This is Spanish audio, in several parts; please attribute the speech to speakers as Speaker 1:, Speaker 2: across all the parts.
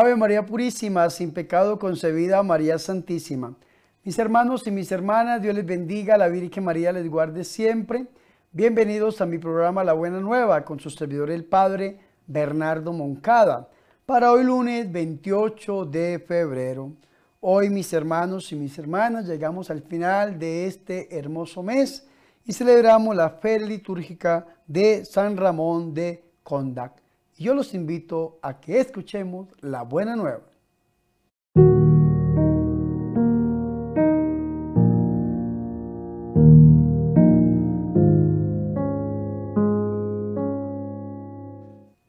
Speaker 1: Ave María Purísima, sin pecado concebida, María Santísima. Mis hermanos y mis hermanas, Dios les bendiga, la Virgen María les guarde siempre. Bienvenidos a mi programa La Buena Nueva con su servidor el Padre Bernardo Moncada. Para hoy lunes 28 de febrero. Hoy mis hermanos y mis hermanas llegamos al final de este hermoso mes y celebramos la fe litúrgica de San Ramón de Condac yo los invito a que escuchemos la buena nueva.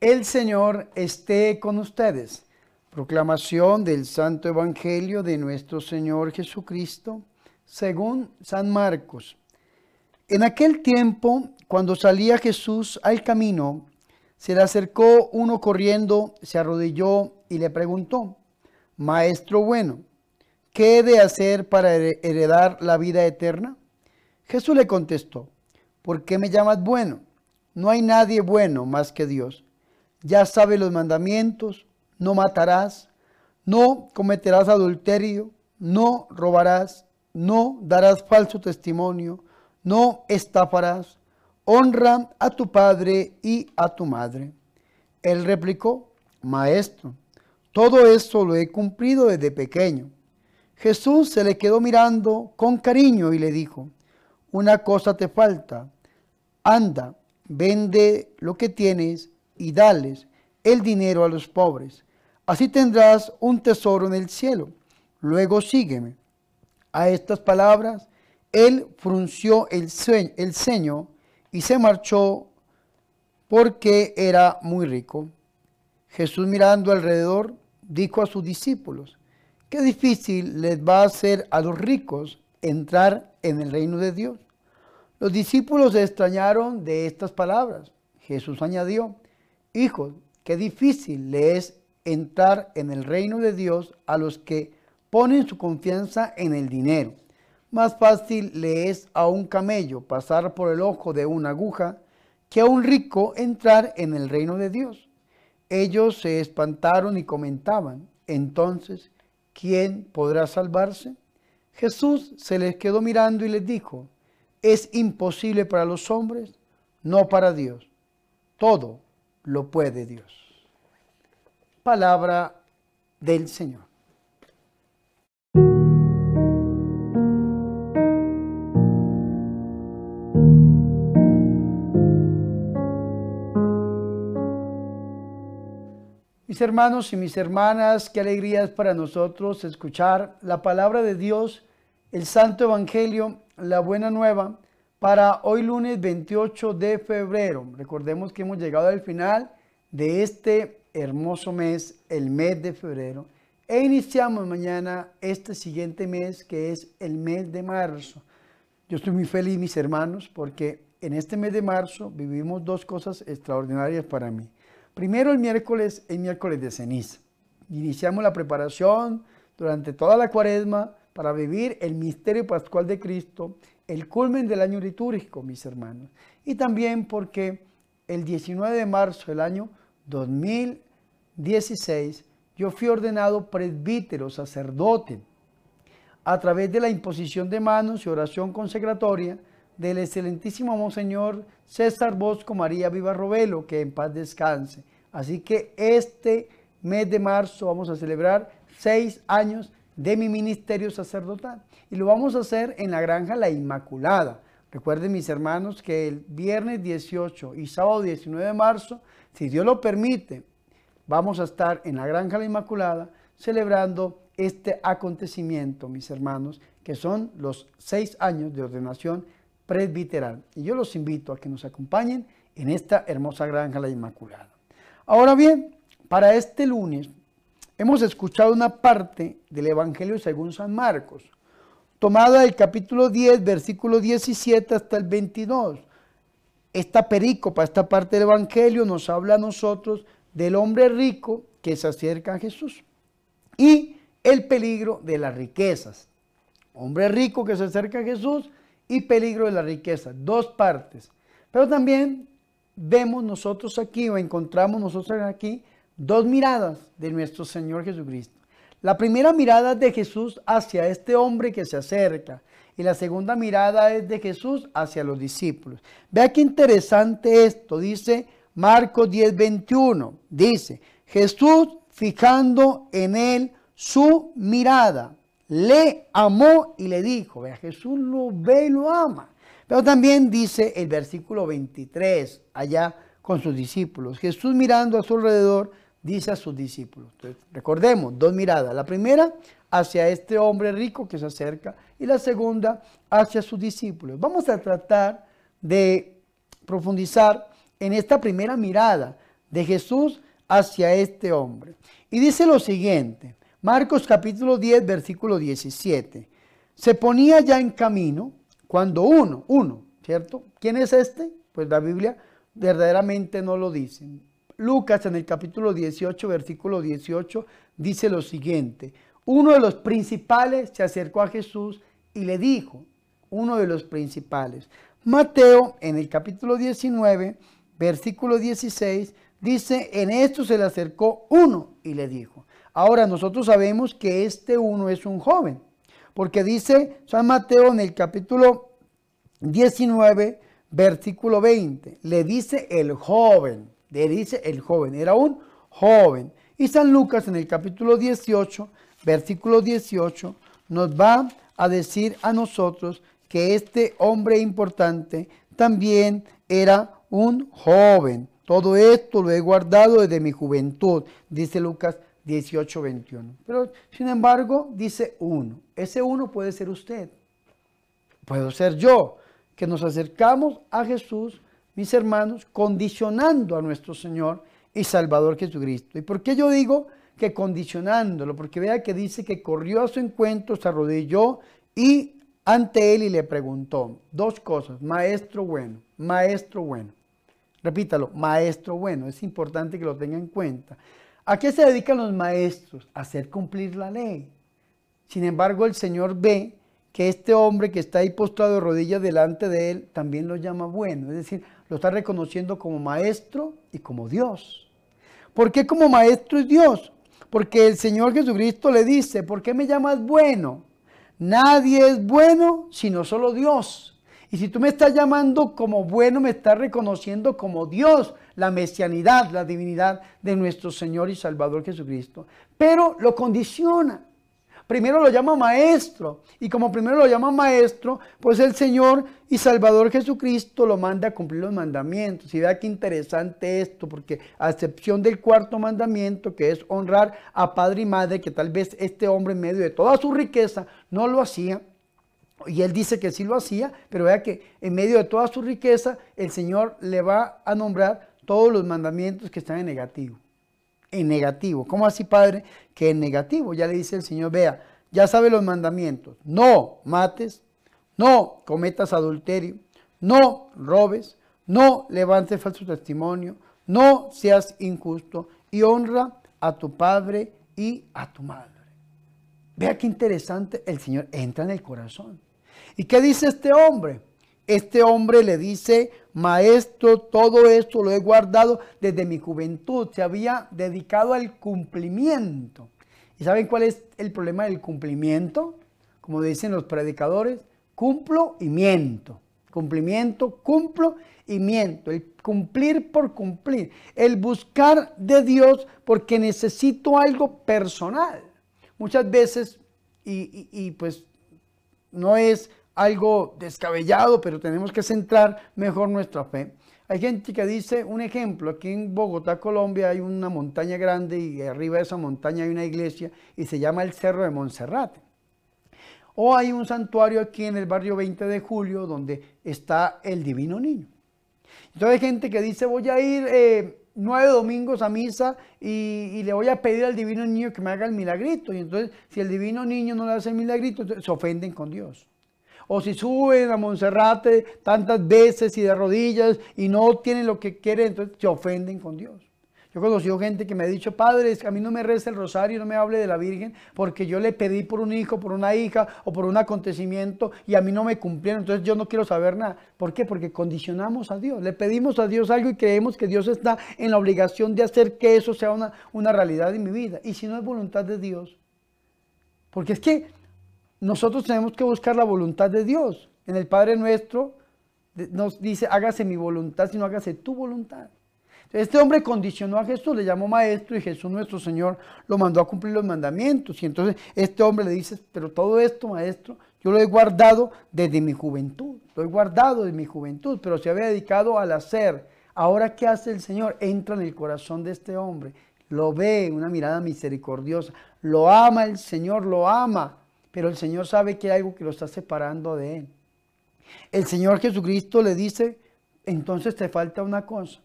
Speaker 1: El Señor esté con ustedes. Proclamación del Santo Evangelio de nuestro Señor Jesucristo, según San Marcos. En aquel tiempo, cuando salía Jesús al camino, se le acercó uno corriendo, se arrodilló y le preguntó, Maestro bueno, ¿qué he de hacer para heredar la vida eterna? Jesús le contestó, ¿por qué me llamas bueno? No hay nadie bueno más que Dios. Ya sabe los mandamientos, no matarás, no cometerás adulterio, no robarás, no darás falso testimonio, no estafarás, honra a tu padre y a tu madre. Él replicó, Maestro, todo esto lo he cumplido desde pequeño. Jesús se le quedó mirando con cariño y le dijo, una cosa te falta, anda, vende lo que tienes y dales el dinero a los pobres. Así tendrás un tesoro en el cielo. Luego sígueme. A estas palabras, él frunció el, el y se marchó porque era muy rico. Jesús mirando alrededor dijo a sus discípulos, qué difícil les va a hacer a los ricos entrar en el reino de Dios. Los discípulos se extrañaron de estas palabras. Jesús añadió, hijos, qué difícil le es entrar en el reino de Dios a los que ponen su confianza en el dinero. Más fácil le es a un camello pasar por el ojo de una aguja que a un rico entrar en el reino de Dios. Ellos se espantaron y comentaban, entonces, ¿quién podrá salvarse? Jesús se les quedó mirando y les dijo, es imposible para los hombres, no para Dios. Todo lo puede Dios. Palabra del Señor. Hermanos y mis hermanas, qué alegría es para nosotros escuchar la palabra de Dios, el Santo Evangelio, la buena nueva, para hoy lunes 28 de febrero. Recordemos que hemos llegado al final de este hermoso mes, el mes de febrero, e iniciamos mañana este siguiente mes que es el mes de marzo. Yo estoy muy feliz, mis hermanos, porque en este mes de marzo vivimos dos cosas extraordinarias para mí. Primero el miércoles, el miércoles de ceniza. Iniciamos la preparación durante toda la cuaresma para vivir el misterio pascual de Cristo, el culmen del año litúrgico, mis hermanos. Y también porque el 19 de marzo del año 2016 yo fui ordenado presbítero, sacerdote, a través de la imposición de manos y oración consecratoria del excelentísimo Monseñor César Bosco María Viva Robelo, que en paz descanse. Así que este mes de marzo vamos a celebrar seis años de mi ministerio sacerdotal y lo vamos a hacer en la granja La Inmaculada. Recuerden mis hermanos que el viernes 18 y sábado 19 de marzo, si Dios lo permite, vamos a estar en la granja La Inmaculada celebrando este acontecimiento, mis hermanos, que son los seis años de ordenación presbiteral. Y yo los invito a que nos acompañen en esta hermosa granja La Inmaculada. Ahora bien, para este lunes hemos escuchado una parte del Evangelio según San Marcos, tomada del capítulo 10, versículo 17 hasta el 22. Esta perícopa, esta parte del Evangelio nos habla a nosotros del hombre rico que se acerca a Jesús y el peligro de las riquezas. Hombre rico que se acerca a Jesús y peligro de la riqueza, dos partes. Pero también vemos nosotros aquí o encontramos nosotros aquí dos miradas de nuestro Señor Jesucristo. La primera mirada es de Jesús hacia este hombre que se acerca y la segunda mirada es de Jesús hacia los discípulos. Vea qué interesante esto, dice Marcos 10, 21. Dice, Jesús fijando en él su mirada, le amó y le dijo, vea, Jesús lo ve y lo ama. Pero también dice el versículo 23, allá con sus discípulos, Jesús mirando a su alrededor, dice a sus discípulos. recordemos, dos miradas. La primera hacia este hombre rico que se acerca y la segunda hacia sus discípulos. Vamos a tratar de profundizar en esta primera mirada de Jesús hacia este hombre. Y dice lo siguiente, Marcos capítulo 10, versículo 17. Se ponía ya en camino cuando uno, uno, ¿cierto? ¿Quién es este? Pues la Biblia verdaderamente no lo dice. Lucas en el capítulo 18, versículo 18, dice lo siguiente. Uno de los principales se acercó a Jesús y le dijo, uno de los principales. Mateo en el capítulo 19, versículo 16, dice, en esto se le acercó uno y le dijo. Ahora nosotros sabemos que este uno es un joven, porque dice San Mateo en el capítulo 19, versículo 20, le dice el joven le dice el joven, era un joven. Y San Lucas en el capítulo 18, versículo 18, nos va a decir a nosotros que este hombre importante también era un joven. Todo esto lo he guardado desde mi juventud, dice Lucas 18, 21. Pero sin embargo, dice uno. Ese uno puede ser usted. Puedo ser yo, que nos acercamos a Jesús mis hermanos, condicionando a nuestro Señor y Salvador Jesucristo. ¿Y por qué yo digo que condicionándolo? Porque vea que dice que corrió a su encuentro, se arrodilló y ante él y le preguntó dos cosas, maestro bueno, maestro bueno. Repítalo, maestro bueno, es importante que lo tenga en cuenta. ¿A qué se dedican los maestros? A hacer cumplir la ley. Sin embargo, el Señor ve que este hombre que está ahí postrado de rodillas delante de él también lo llama bueno, es decir, lo está reconociendo como maestro y como Dios. ¿Por qué como maestro es Dios? Porque el Señor Jesucristo le dice, ¿por qué me llamas bueno? Nadie es bueno sino solo Dios. Y si tú me estás llamando como bueno, me estás reconociendo como Dios, la mesianidad, la divinidad de nuestro Señor y Salvador Jesucristo. Pero lo condiciona primero lo llama maestro. Y como primero lo llama maestro, pues el Señor y Salvador Jesucristo lo manda a cumplir los mandamientos. Y vea qué interesante esto, porque a excepción del cuarto mandamiento, que es honrar a padre y madre, que tal vez este hombre en medio de toda su riqueza no lo hacía, y él dice que sí lo hacía, pero vea que en medio de toda su riqueza, el Señor le va a nombrar todos los mandamientos que están en negativo en negativo. ¿Cómo así, Padre? Que en negativo. Ya le dice el Señor, vea, ya sabe los mandamientos. No mates, no cometas adulterio, no robes, no levantes falso testimonio, no seas injusto y honra a tu padre y a tu madre. Vea qué interesante, el Señor entra en el corazón. ¿Y qué dice este hombre? Este hombre le dice, maestro, todo esto lo he guardado desde mi juventud. Se había dedicado al cumplimiento. ¿Y saben cuál es el problema del cumplimiento? Como dicen los predicadores, cumplo y miento. Cumplimiento, cumplo y miento. El cumplir por cumplir. El buscar de Dios porque necesito algo personal. Muchas veces, y, y pues no es algo descabellado, pero tenemos que centrar mejor nuestra fe. Hay gente que dice, un ejemplo, aquí en Bogotá, Colombia, hay una montaña grande y arriba de esa montaña hay una iglesia y se llama el Cerro de Monserrate. O hay un santuario aquí en el barrio 20 de julio donde está el Divino Niño. Entonces hay gente que dice, voy a ir eh, nueve domingos a misa y, y, le voy a pedir al Divino Niño que me haga el milagrito. Y entonces, si el Divino Niño no le hace el milagrito, se ofenden con Dios o si suben a Monserrate tantas veces y de rodillas y no tienen lo que quieren, entonces se ofenden con Dios. Yo he conocido gente que me ha dicho, padre, a mí no me reza el rosario, no me hable de la Virgen, porque yo le pedí por un hijo, por una hija o por un acontecimiento y a mí no me cumplieron, entonces yo no quiero saber nada. ¿Por qué? Porque condicionamos a Dios, le pedimos a Dios algo y creemos que Dios está en la obligación de hacer que eso sea una, una realidad en mi vida. Y si no es voluntad de Dios, porque es que nosotros tenemos que buscar la voluntad de Dios. En el Padre nuestro nos dice, hágase mi voluntad, sino hágase tu voluntad. Este hombre condicionó a Jesús, le llamó maestro y Jesús nuestro Señor lo mandó a cumplir los mandamientos. Y entonces este hombre le dice, pero todo esto, maestro, yo lo he guardado desde mi juventud, lo he guardado desde mi juventud, pero se había dedicado al hacer. Ahora, ¿qué hace el Señor? Entra en el corazón de este hombre, lo ve, una mirada misericordiosa, lo ama el Señor, lo ama, pero el Señor sabe que hay algo que lo está separando de él. El Señor Jesucristo le dice, entonces te falta una cosa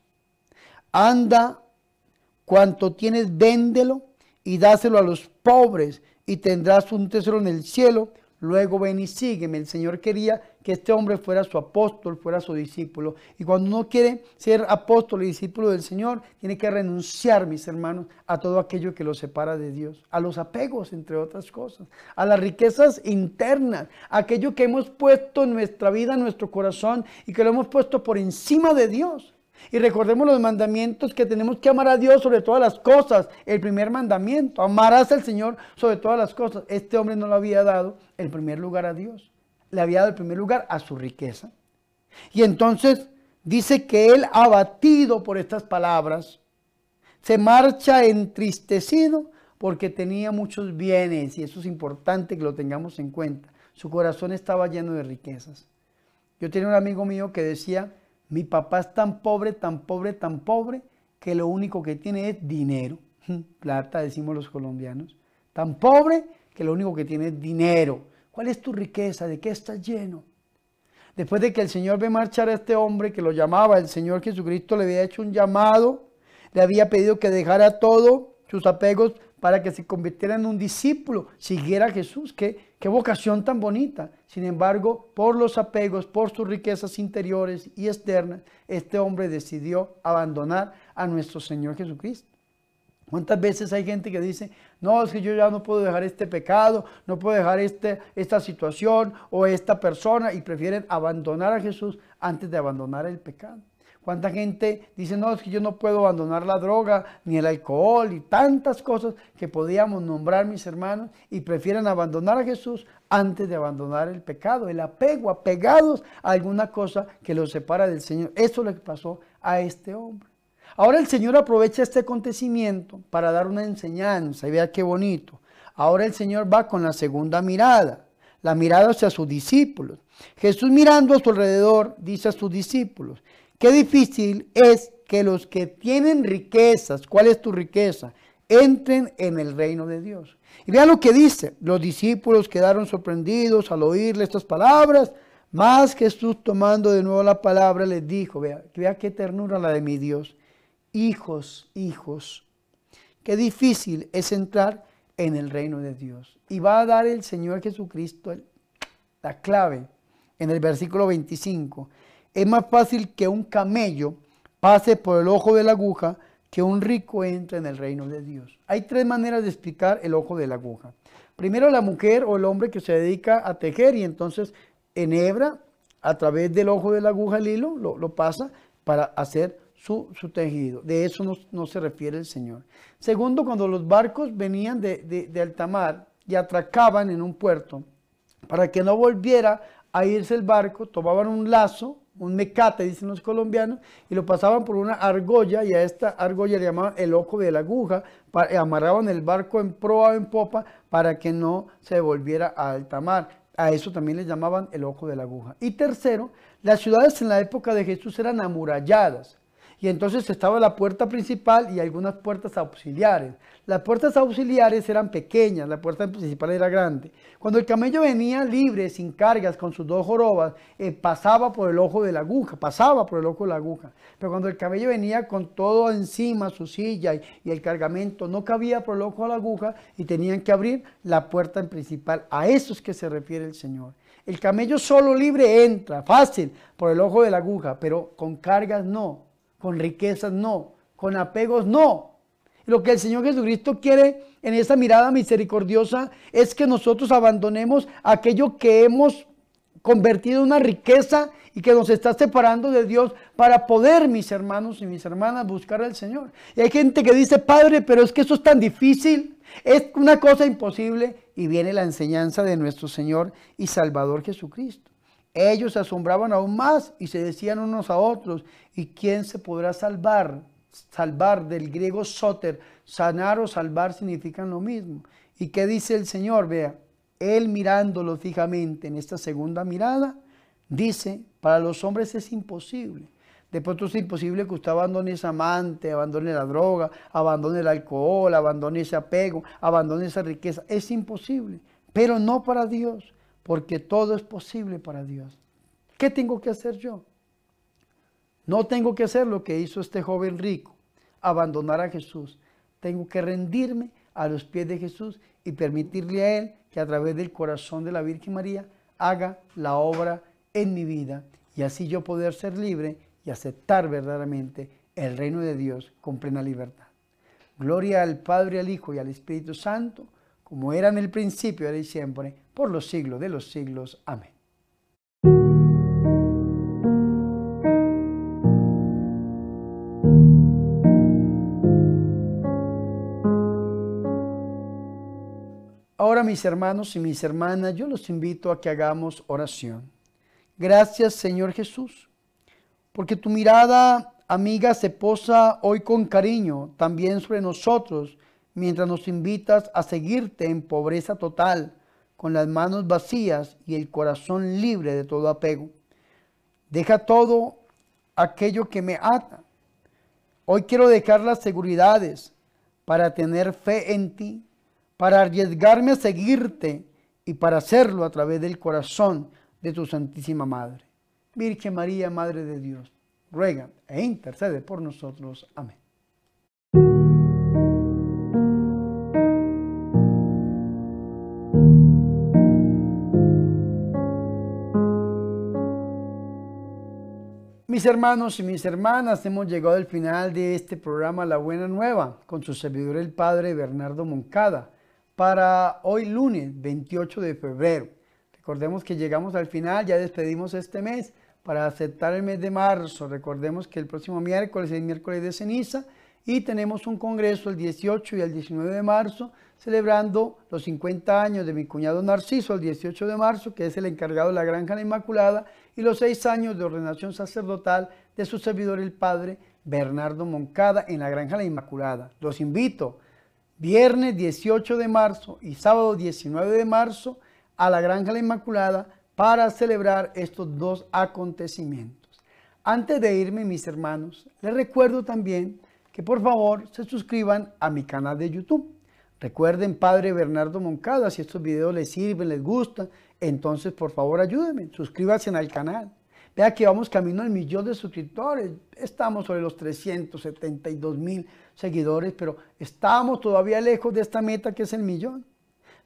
Speaker 1: anda, cuanto tienes, véndelo y dáselo a los pobres y tendrás un tesoro en el cielo. Luego ven y sígueme. El Señor quería que este hombre fuera su apóstol, fuera su discípulo. Y cuando uno quiere ser apóstol y discípulo del Señor, tiene que renunciar, mis hermanos, a todo aquello que lo separa de Dios, a los apegos, entre otras cosas, a las riquezas internas, aquello que hemos puesto en nuestra vida, en nuestro corazón y que lo hemos puesto por encima de Dios. Y recordemos los mandamientos que tenemos que amar a Dios sobre todas las cosas. El primer mandamiento, amarás al Señor sobre todas las cosas. Este hombre no le había dado el primer lugar a Dios. Le había dado el primer lugar a su riqueza. Y entonces dice que él, abatido por estas palabras, se marcha entristecido porque tenía muchos bienes. Y eso es importante que lo tengamos en cuenta. Su corazón estaba lleno de riquezas. Yo tenía un amigo mío que decía, mi papá es tan pobre, tan pobre, tan pobre, que lo único que tiene es dinero. Plata, decimos los colombianos. Tan pobre que lo único que tiene es dinero. ¿Cuál es tu riqueza? ¿De qué estás lleno? Después de que el Señor ve marchar a este hombre que lo llamaba, el Señor Jesucristo le había hecho un llamado, le había pedido que dejara todo sus apegos para que se convirtiera en un discípulo, siguiera a Jesús. Qué, qué vocación tan bonita. Sin embargo, por los apegos, por sus riquezas interiores y externas, este hombre decidió abandonar a nuestro Señor Jesucristo. ¿Cuántas veces hay gente que dice, no, es que yo ya no puedo dejar este pecado, no puedo dejar este, esta situación o esta persona y prefieren abandonar a Jesús antes de abandonar el pecado? ¿Cuánta gente dice, no, es que yo no puedo abandonar la droga, ni el alcohol, y tantas cosas que podíamos nombrar mis hermanos, y prefieren abandonar a Jesús antes de abandonar el pecado, el apego, apegados a alguna cosa que los separa del Señor. Eso le pasó a este hombre. Ahora el Señor aprovecha este acontecimiento para dar una enseñanza, y vea qué bonito. Ahora el Señor va con la segunda mirada, la mirada hacia sus discípulos. Jesús mirando a su alrededor dice a sus discípulos, Qué difícil es que los que tienen riquezas, ¿cuál es tu riqueza? Entren en el reino de Dios. Y vean lo que dice. Los discípulos quedaron sorprendidos al oírle estas palabras. Más Jesús tomando de nuevo la palabra les dijo, vea, vea qué ternura la de mi Dios. Hijos, hijos, qué difícil es entrar en el reino de Dios. Y va a dar el Señor Jesucristo la clave en el versículo 25 es más fácil que un camello pase por el ojo de la aguja que un rico entre en el reino de Dios. Hay tres maneras de explicar el ojo de la aguja. Primero la mujer o el hombre que se dedica a tejer y entonces enhebra a través del ojo de la aguja el hilo, lo, pasa para hacer su, tejido. De eso no, se refiere el Señor. Segundo, cuando los barcos venían de, de alta mar y atracaban en un puerto, para que no volviera a irse el barco, tomaban un lazo un mecate, dicen los colombianos, y lo pasaban por una argolla, y a esta argolla le llamaban el ojo de la aguja, amarraban el barco en proa o en popa para que no se volviera a alta mar. A eso también le llamaban el ojo de la aguja. Y tercero, las ciudades en la época de Jesús eran amuralladas. Y entonces estaba la puerta principal y algunas puertas auxiliares. Las puertas auxiliares eran pequeñas, la puerta principal era grande. Cuando el camello venía libre, sin cargas, con sus dos jorobas, eh, pasaba por el ojo de la aguja, pasaba por el ojo de la aguja. Pero cuando el camello venía con todo encima, su silla y, y el cargamento, no cabía por el ojo de la aguja y tenían que abrir la puerta principal. A eso es que se refiere el Señor. El camello solo libre entra, fácil, por el ojo de la aguja, pero con cargas no con riquezas no. con apegos no. Lo que el Señor Jesucristo quiere en esa mirada misericordiosa es que nosotros abandonemos aquello que hemos convertido en una riqueza y que nos está separando de Dios para poder, mis hermanos y mis hermanas, buscar al Señor. Y hay gente que dice, Padre, pero es que eso es tan difícil, es una cosa imposible. Y viene la enseñanza de nuestro Señor y Salvador Jesucristo. Ellos se asombraban aún más y se decían unos a otros, ¿y quién se podrá salvar? Salvar del griego soter, sanar o salvar significan lo mismo. ¿Y qué dice el Señor? Vea, Él mirándolo fijamente en esta segunda mirada, dice, para los hombres es imposible. De pronto es imposible que usted abandone ese amante, abandone la droga, abandone el alcohol, abandone ese apego, abandone esa riqueza. Es imposible, pero no para Dios, porque todo es posible para Dios. ¿Qué tengo que hacer yo? No tengo que hacer lo que hizo este joven rico, abandonar a Jesús. Tengo que rendirme a los pies de Jesús y permitirle a Él que a través del corazón de la Virgen María haga la obra en mi vida y así yo poder ser libre y aceptar verdaderamente el reino de Dios con plena libertad. Gloria al Padre, al Hijo y al Espíritu Santo, como era en el principio, ahora y siempre, por los siglos de los siglos. Amén. Ahora mis hermanos y mis hermanas, yo los invito a que hagamos oración. Gracias Señor Jesús, porque tu mirada amiga se posa hoy con cariño también sobre nosotros, mientras nos invitas a seguirte en pobreza total, con las manos vacías y el corazón libre de todo apego. Deja todo aquello que me ata. Hoy quiero dejar las seguridades para tener fe en ti para arriesgarme a seguirte y para hacerlo a través del corazón de tu Santísima Madre. Virgen María, Madre de Dios, ruega e intercede por nosotros. Amén. Mis hermanos y mis hermanas, hemos llegado al final de este programa La Buena Nueva con su servidor el Padre Bernardo Moncada para hoy lunes 28 de febrero. Recordemos que llegamos al final, ya despedimos este mes para aceptar el mes de marzo. Recordemos que el próximo miércoles es miércoles de ceniza y tenemos un congreso el 18 y el 19 de marzo celebrando los 50 años de mi cuñado Narciso el 18 de marzo, que es el encargado de la Granja La Inmaculada, y los seis años de ordenación sacerdotal de su servidor el Padre Bernardo Moncada en la Granja La Inmaculada. Los invito viernes 18 de marzo y sábado 19 de marzo a la Granja La Inmaculada para celebrar estos dos acontecimientos. Antes de irme, mis hermanos, les recuerdo también que por favor se suscriban a mi canal de YouTube. Recuerden, Padre Bernardo Moncada, si estos videos les sirven, les gustan, entonces por favor ayúdenme, suscríbanse al canal. Vea que vamos camino al millón de suscriptores. Estamos sobre los 372 mil seguidores, pero estamos todavía lejos de esta meta que es el millón.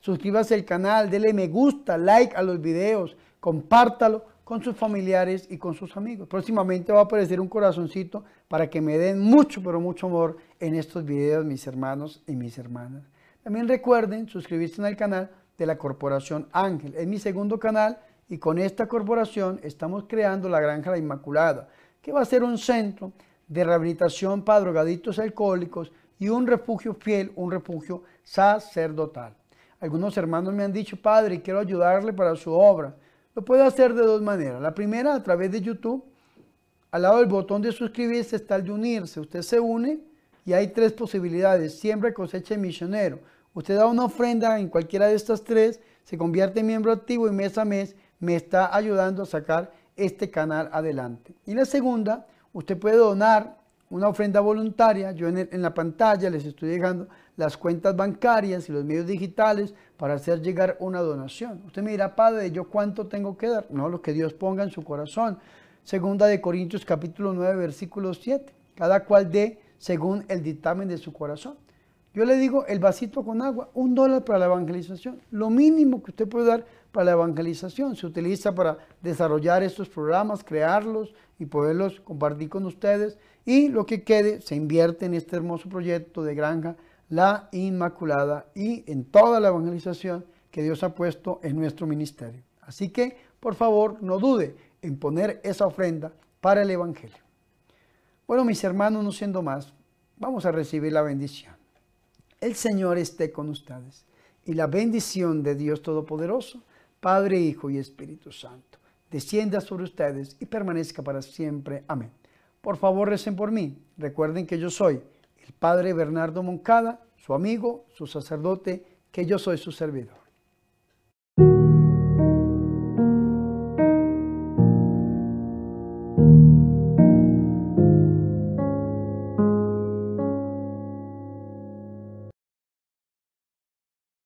Speaker 1: Suscríbase al canal, dele me gusta, like a los videos, compártalo con sus familiares y con sus amigos. Próximamente va a aparecer un corazoncito para que me den mucho, pero mucho amor en estos videos, mis hermanos y mis hermanas. También recuerden suscribirse al canal de la Corporación Ángel. Es mi segundo canal y con esta corporación estamos creando la Granja La Inmaculada, que va a ser un centro de rehabilitación para drogadictos alcohólicos y un refugio fiel, un refugio sacerdotal. Algunos hermanos me han dicho, Padre, quiero ayudarle para su obra. Lo puedo hacer de dos maneras. La primera, a través de YouTube. Al lado del botón de suscribirse está el de unirse. Usted se une y hay tres posibilidades. Siempre cosecha misionero. Usted da una ofrenda en cualquiera de estas tres, se convierte en miembro activo y mes a mes me está ayudando a sacar este canal adelante. Y la segunda, usted puede donar una ofrenda voluntaria. Yo en, la pantalla les estoy dejando las cuentas bancarias y los medios digitales para hacer llegar una donación. Usted me dirá, Padre, ¿yo cuánto tengo que dar? No, lo que Dios ponga en su corazón. Segunda de Corintios capítulo 9, versículo 7. Cada cual dé según el dictamen de su corazón. Yo le digo el vasito con agua, un dólar para la evangelización. Lo mínimo que usted puede dar para la evangelización se utiliza para desarrollar estos programas, crearlos y poderlos compartir con ustedes. Y lo que quede se invierte en este hermoso proyecto de granja La Inmaculada y en toda la evangelización que Dios ha puesto en nuestro ministerio. Así que, por favor, no dude en poner esa ofrenda para el Evangelio. Bueno, mis hermanos, no siendo más, vamos a recibir la bendición. El Señor esté con ustedes y la bendición de Dios Todopoderoso, Padre, Hijo y Espíritu Santo, descienda sobre ustedes y permanezca para siempre. Amén. Por favor, recen por mí. Recuerden que yo soy el Padre Bernardo Moncada, su amigo, su sacerdote, que yo soy su servidor.